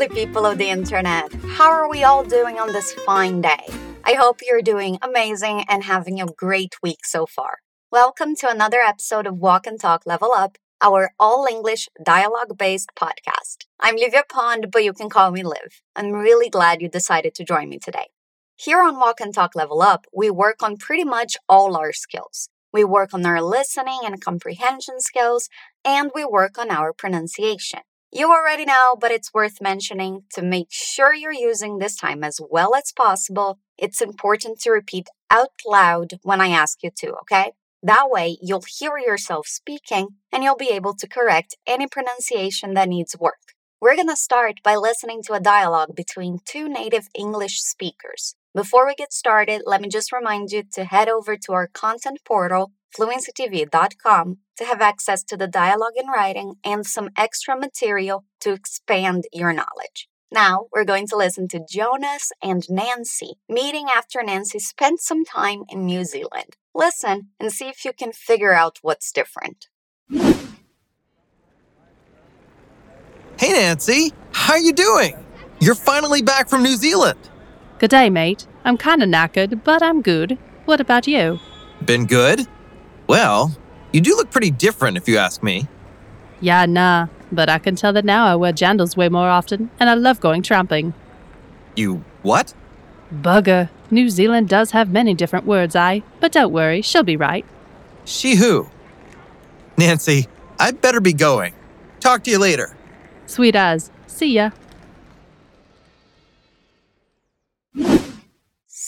lovely people of the internet. How are we all doing on this fine day? I hope you're doing amazing and having a great week so far. Welcome to another episode of Walk and Talk Level Up, our all English dialogue based podcast. I'm Livia Pond, but you can call me Liv. I'm really glad you decided to join me today. Here on Walk and Talk Level Up, we work on pretty much all our skills. We work on our listening and comprehension skills, and we work on our pronunciation. You already know, but it's worth mentioning to make sure you're using this time as well as possible. It's important to repeat out loud when I ask you to, okay? That way, you'll hear yourself speaking and you'll be able to correct any pronunciation that needs work. We're to start by listening to a dialogue between two native English speakers. Before we get started, let me just remind you to head over to our content portal, fluencytv.com, to have access to the dialogue in writing and some extra material to expand your knowledge. Now, we're going to listen to Jonas and Nancy meeting after Nancy spent some time in New Zealand. Listen and see if you can figure out what's different. Hey Nancy, how are you doing? You're finally back from New Zealand. Good day, mate. I'm kinda knackered, but I'm good. What about you? Been good? Well, you do look pretty different if you ask me. Yeah, nah, but I can tell that now I wear jandals way more often, and I love going tramping. You what? Bugger. New Zealand does have many different words, I. But don't worry, she'll be right. She who? Nancy, I'd better be going. Talk to you later. Sweet as. See ya.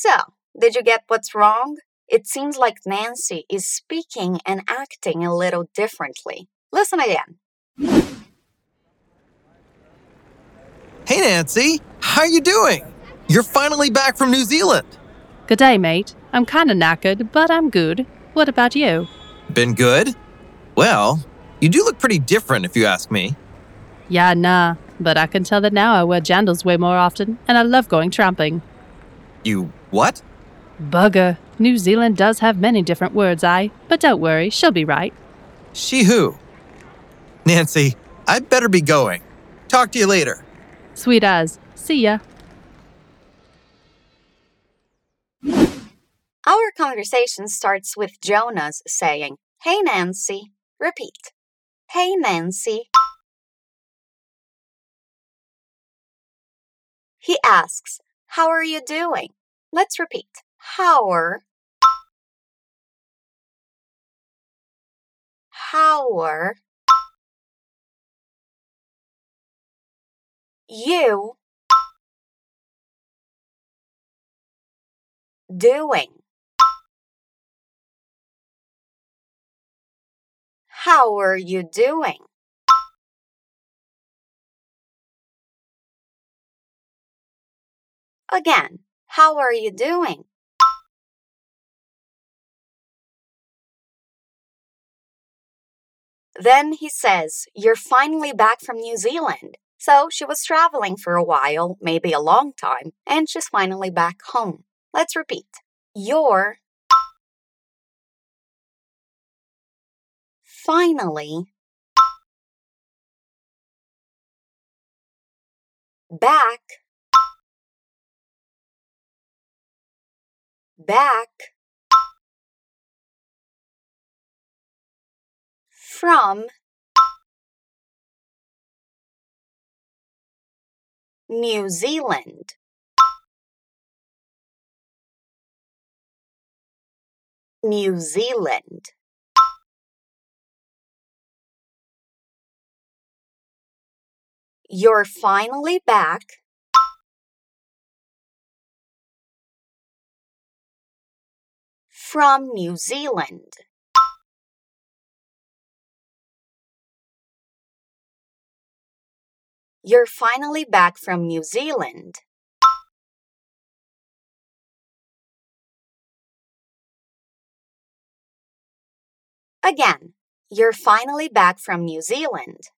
So, did you get what's wrong? It seems like Nancy is speaking and acting a little differently. Listen again. Hey Nancy, how you doing? You're finally back from New Zealand. Good day, mate. I'm kinda knackered, but I'm good. What about you? Been good? Well, you do look pretty different if you ask me. Yeah, nah, but I can tell that now I wear jandals way more often, and I love going tramping. You what? Bugger. New Zealand does have many different words, I. But don't worry, she'll be right. She who? Nancy, I'd better be going. Talk to you later. Sweet as. See ya. Our conversation starts with Jonas saying, Hey Nancy. Repeat. Hey Nancy. He asks, How are you doing? Let's repeat. How are you doing? How are you doing? Again, how are you doing? Then he says, You're finally back from New Zealand. So she was traveling for a while, maybe a long time, and she's finally back home. Let's repeat. You're finally back back from New Zealand. New Zealand. You're finally back from New Zealand. You're finally back from New Zealand. Again, you're finally back from New Zealand.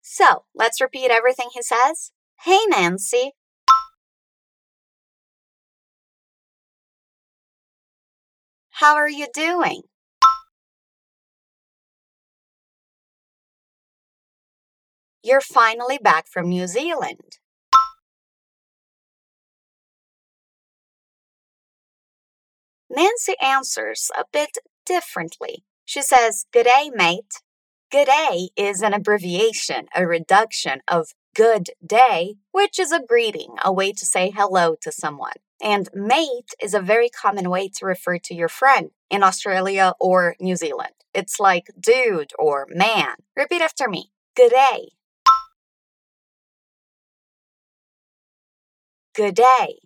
So, let's repeat everything he says. Hey, Nancy. How are you doing? You're finally back from New Zealand. Nancy answers a bit differently. She says, G'day, mate. G'day is an abbreviation, a reduction of good day, which is a greeting, a way to say hello to someone. And mate is a very common way to refer to your friend in Australia or New Zealand. It's like dude or man. Repeat after me. Good day. Good day.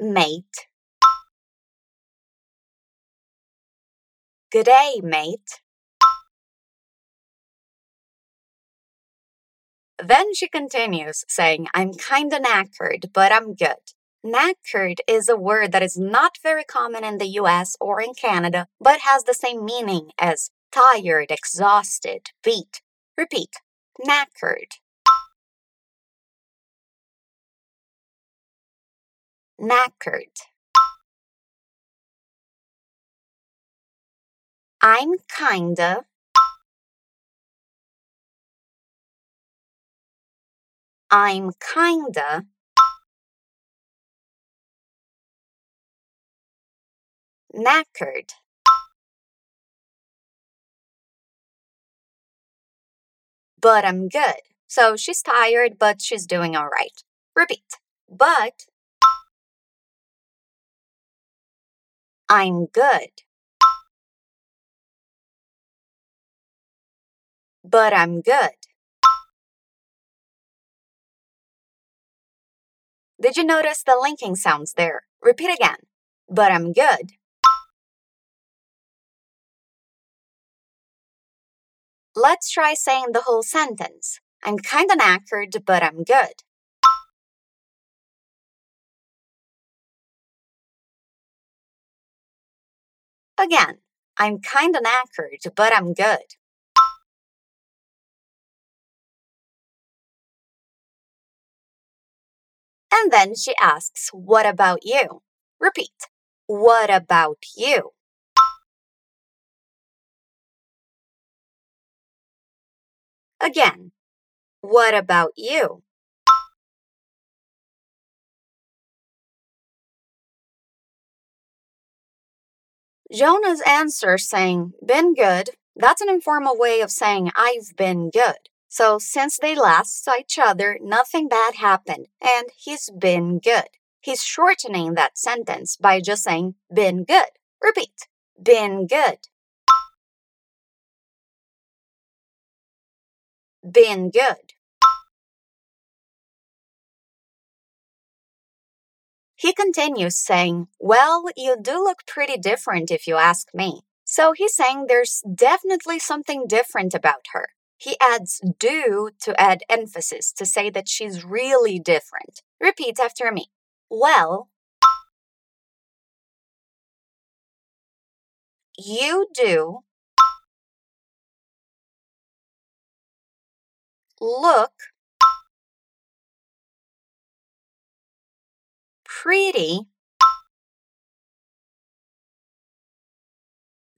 Mate. Good day, mate. Then she continues, saying, I'm kinda knackered, but I'm good. Knackered is a word that is not very common in the US or in Canada, but has the same meaning as tired, exhausted, beat. Repeat, knackered. Knackered. I'm kinda I'm kinda knackered. But I'm good. So she's tired, but she's doing all right. Repeat. But I'm good. But I'm good. Did you notice the linking sounds there? Repeat again. But I'm good. Let's try saying the whole sentence. I'm kinda knackered, but I'm good. Again, I'm kinda knackered, but I'm good. And then she asks, What about you? Repeat. What about you? Again, what about you? Jonah's answer saying, been good, that's an informal way of saying I've been good. So since they last saw each other, nothing bad happened, and he's been good. He's shortening that sentence by just saying, been good. Repeat, been good. Been good. He continues saying, Well, you do look pretty different if you ask me. So he's saying there's definitely something different about her. He adds do to add emphasis to say that she's really different. Repeat after me. Well, you do look pretty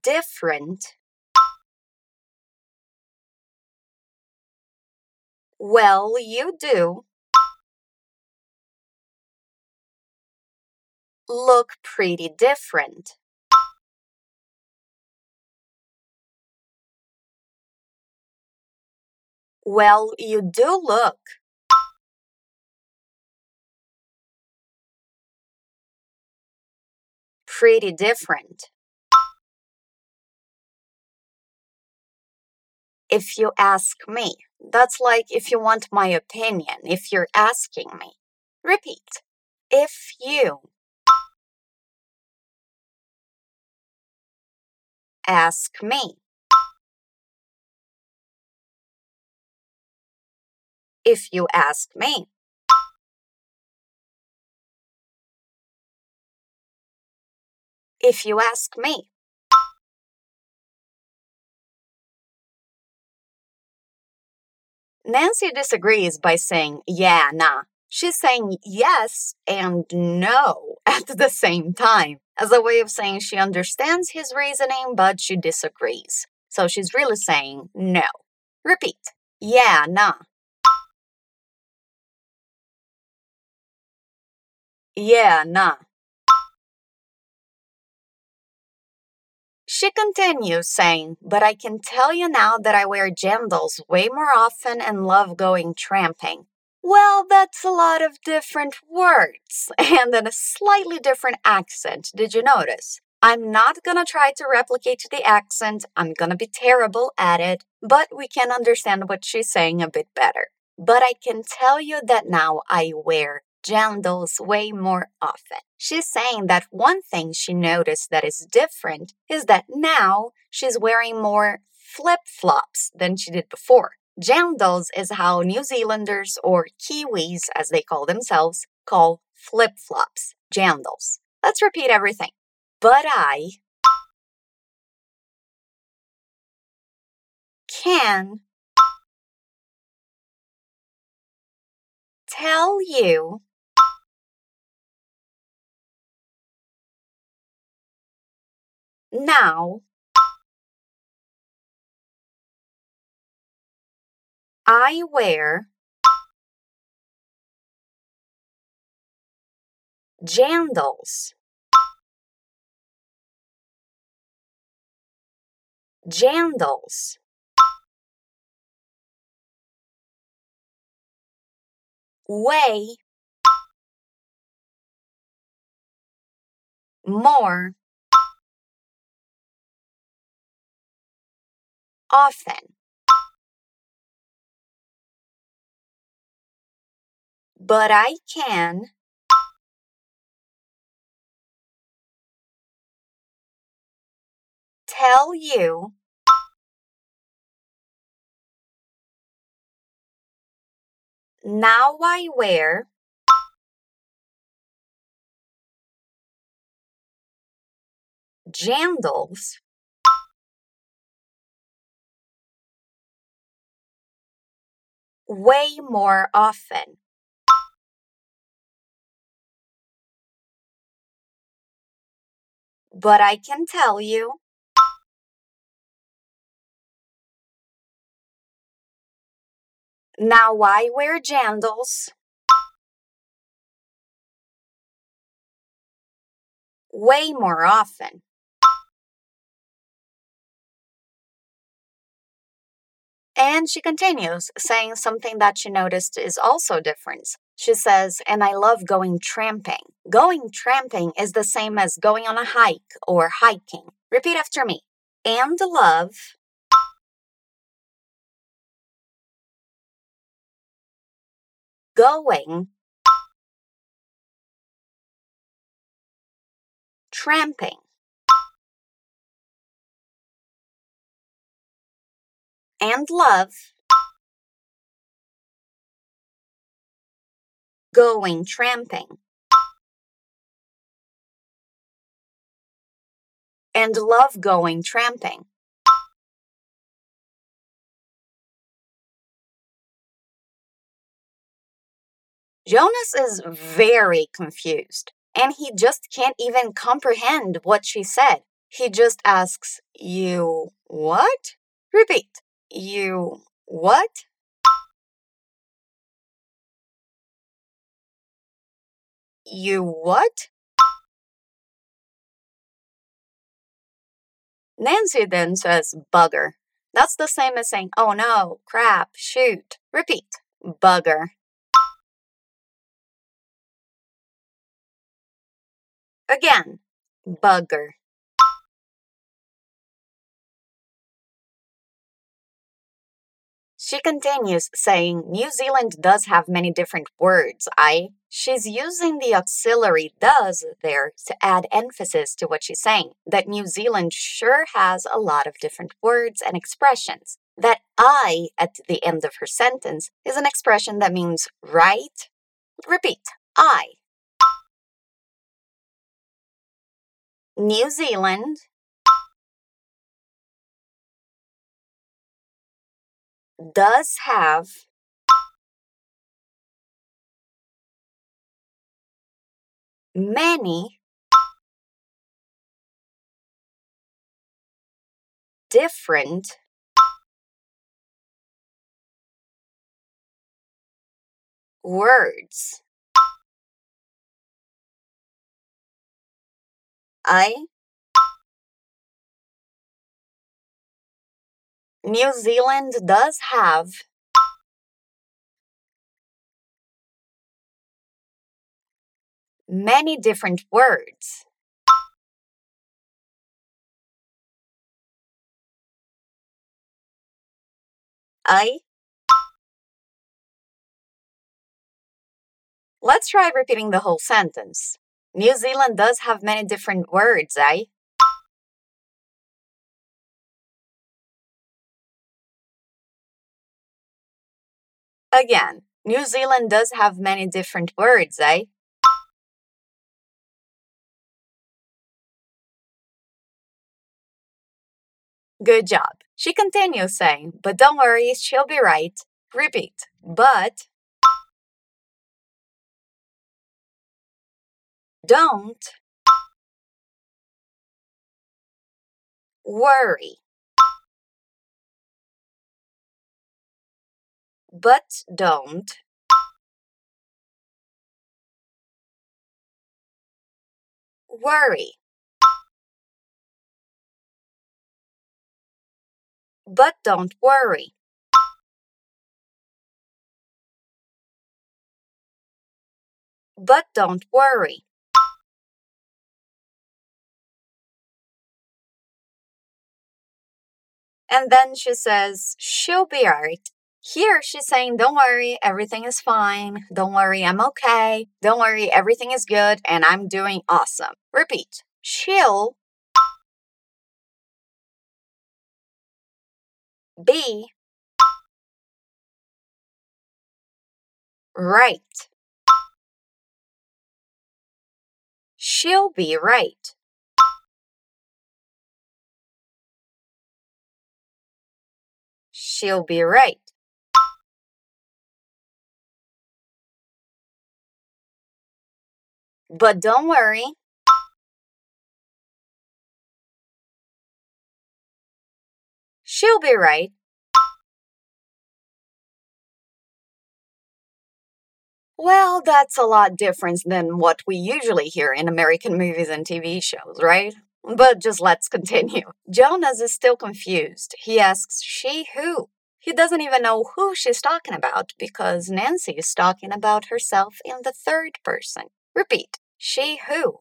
different Well, you do. Look pretty different. Well, you do look. Pretty different. If you ask me. That's like if you want my opinion, if you're asking me. Repeat. If you ask me. If you ask me. If you ask me. Nancy disagrees by saying, yeah, nah. She's saying yes and no at the same time, as a way of saying she understands his reasoning, but she disagrees. So she's really saying no. Repeat. Yeah, nah. Yeah, nah. She continues saying, But I can tell you now that I wear jandals way more often and love going tramping. Well, that's a lot of different words and in a slightly different accent. Did you notice? I'm not gonna try to replicate the accent, I'm gonna be terrible at it, but we can understand what she's saying a bit better. But I can tell you that now I wear jandals way more often. She's saying that one thing she noticed that is different is that now she's wearing more flip flops than she did before. Jandals is how New Zealanders or Kiwis, as they call themselves, call flip flops. Jandals. Let's repeat everything. But I can tell you now I wear jandals. Jandals. Way more often. But I can tell you now I wear jandals way more often. But I can tell you now I wear jandals way more often. And she continues, saying something that she noticed is also different. She says, and I love going tramping. Going tramping is the same as going on a hike or hiking. Repeat after me. And love going tramping. And love going tramping and love going tramping. Jonas is very confused and he just can't even comprehend what she said. He just asks, You what? Repeat. You what? You what? Nancy then says bugger. That's the same as saying, oh no, crap, shoot. Repeat, bugger. Again, bugger. She continues, saying, New Zealand does have many different words. I. She's using the auxiliary does there to add emphasis to what she's saying. That New Zealand sure has a lot of different words and expressions. That I at the end of her sentence is an expression that means right. Repeat I. New Zealand does have many different words. I New Zealand does have many different words. I Let's try repeating the whole sentence. New Zealand does have many different words, eh? Again, New Zealand does have many different words, eh? Good job. She continues saying, but don't worry, she'll be right. Repeat, but don't worry. But don't worry. But don't worry. But don't worry. And then she says, she'll be alright. Here she's saying, don't worry, everything is fine. Don't worry, I'm okay. Don't worry, everything is good and I'm doing awesome. Repeat. She'll be right. She'll be right. She'll be right. But don't worry. She'll be right. Well, that's a lot different than what we usually hear in American movies and TV shows, right? But just let's continue. Jonas is still confused. He asks, She who? He doesn't even know who she's talking about because Nancy is talking about herself in the third person. Repeat. She who?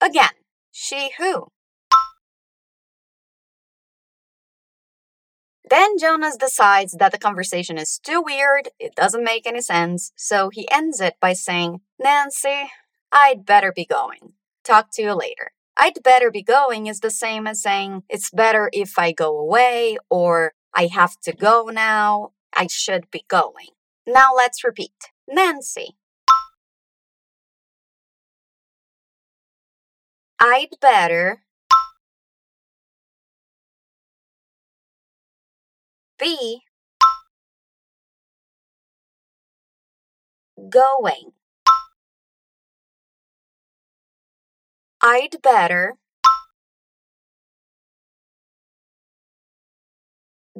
Again. She who? Then Jonas decides that the conversation is too weird, it doesn't make any sense, so he ends it by saying, Nancy, I'd better be going. Talk to you later. I'd better be going is the same as saying, it's better if I go away, or I have to go now, I should be going. Now let's repeat. Nancy. I'd better be going. I'd better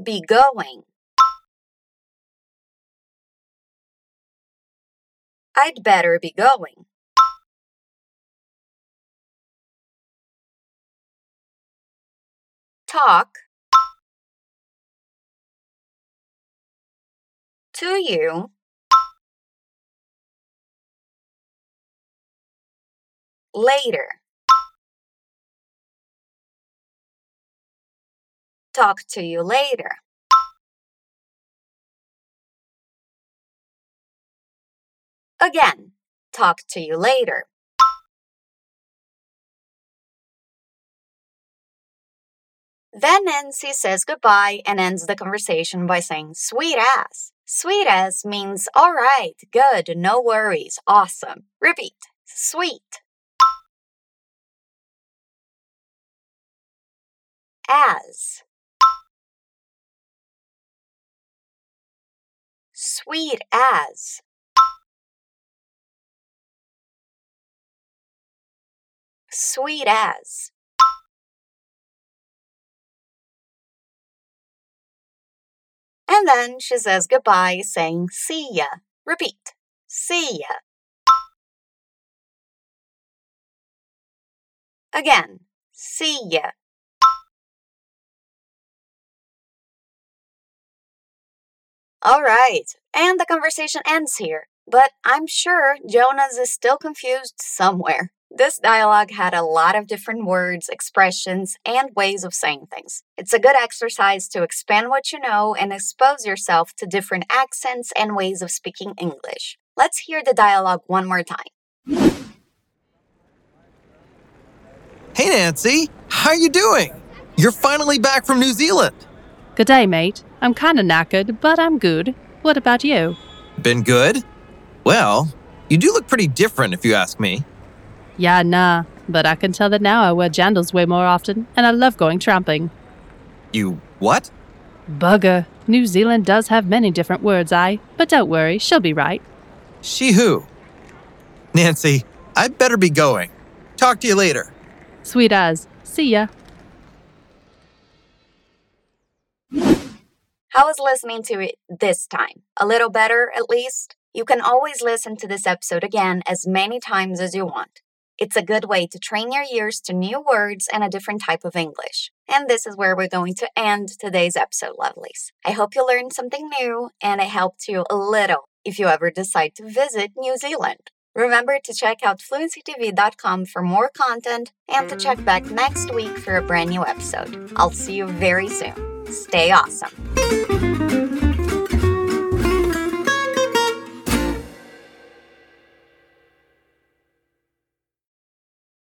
be going. I'd better be going. Talk to you later. Talk to you later. Again, talk to you later. Then Nancy says goodbye and ends the conversation by saying, sweet ass. Sweet ass means all right, good, no worries, awesome. Repeat, sweet. As. Sweet as. Sweet as. And then she says goodbye, saying see ya. Repeat, see ya. Again, see ya. All right, and the conversation ends here. But I'm sure Jonas is still confused somewhere. This dialogue had a lot of different words, expressions, and ways of saying things. It's a good exercise to expand what you know and expose yourself to different accents and ways of speaking English. Let's hear the dialogue one more time. Hey, Nancy. How are you doing? You're finally back from New Zealand. Good day, mate. I'm kinda knackered, but I'm good. What about you? Been good? Well, you do look pretty different if you ask me. Yeah, nah, but I can tell that now I wear jandals way more often, and I love going tramping. You what? Bugger. New Zealand does have many different words, I. But don't worry, she'll be right. She who? Nancy, I'd better be going. Talk to you later. Sweet as. See ya. How was listening to it this time? A little better, at least? You can always listen to this episode again as many times as you want. It's a good way to train your ears to new words and a different type of English. And this is where we're going to end today's episode, lovelies. I hope you learned something new and it helped you a little if you ever decide to visit New Zealand. Remember to check out fluencytv.com for more content and to check back next week for a brand new episode. I'll see you very soon. Stay awesome.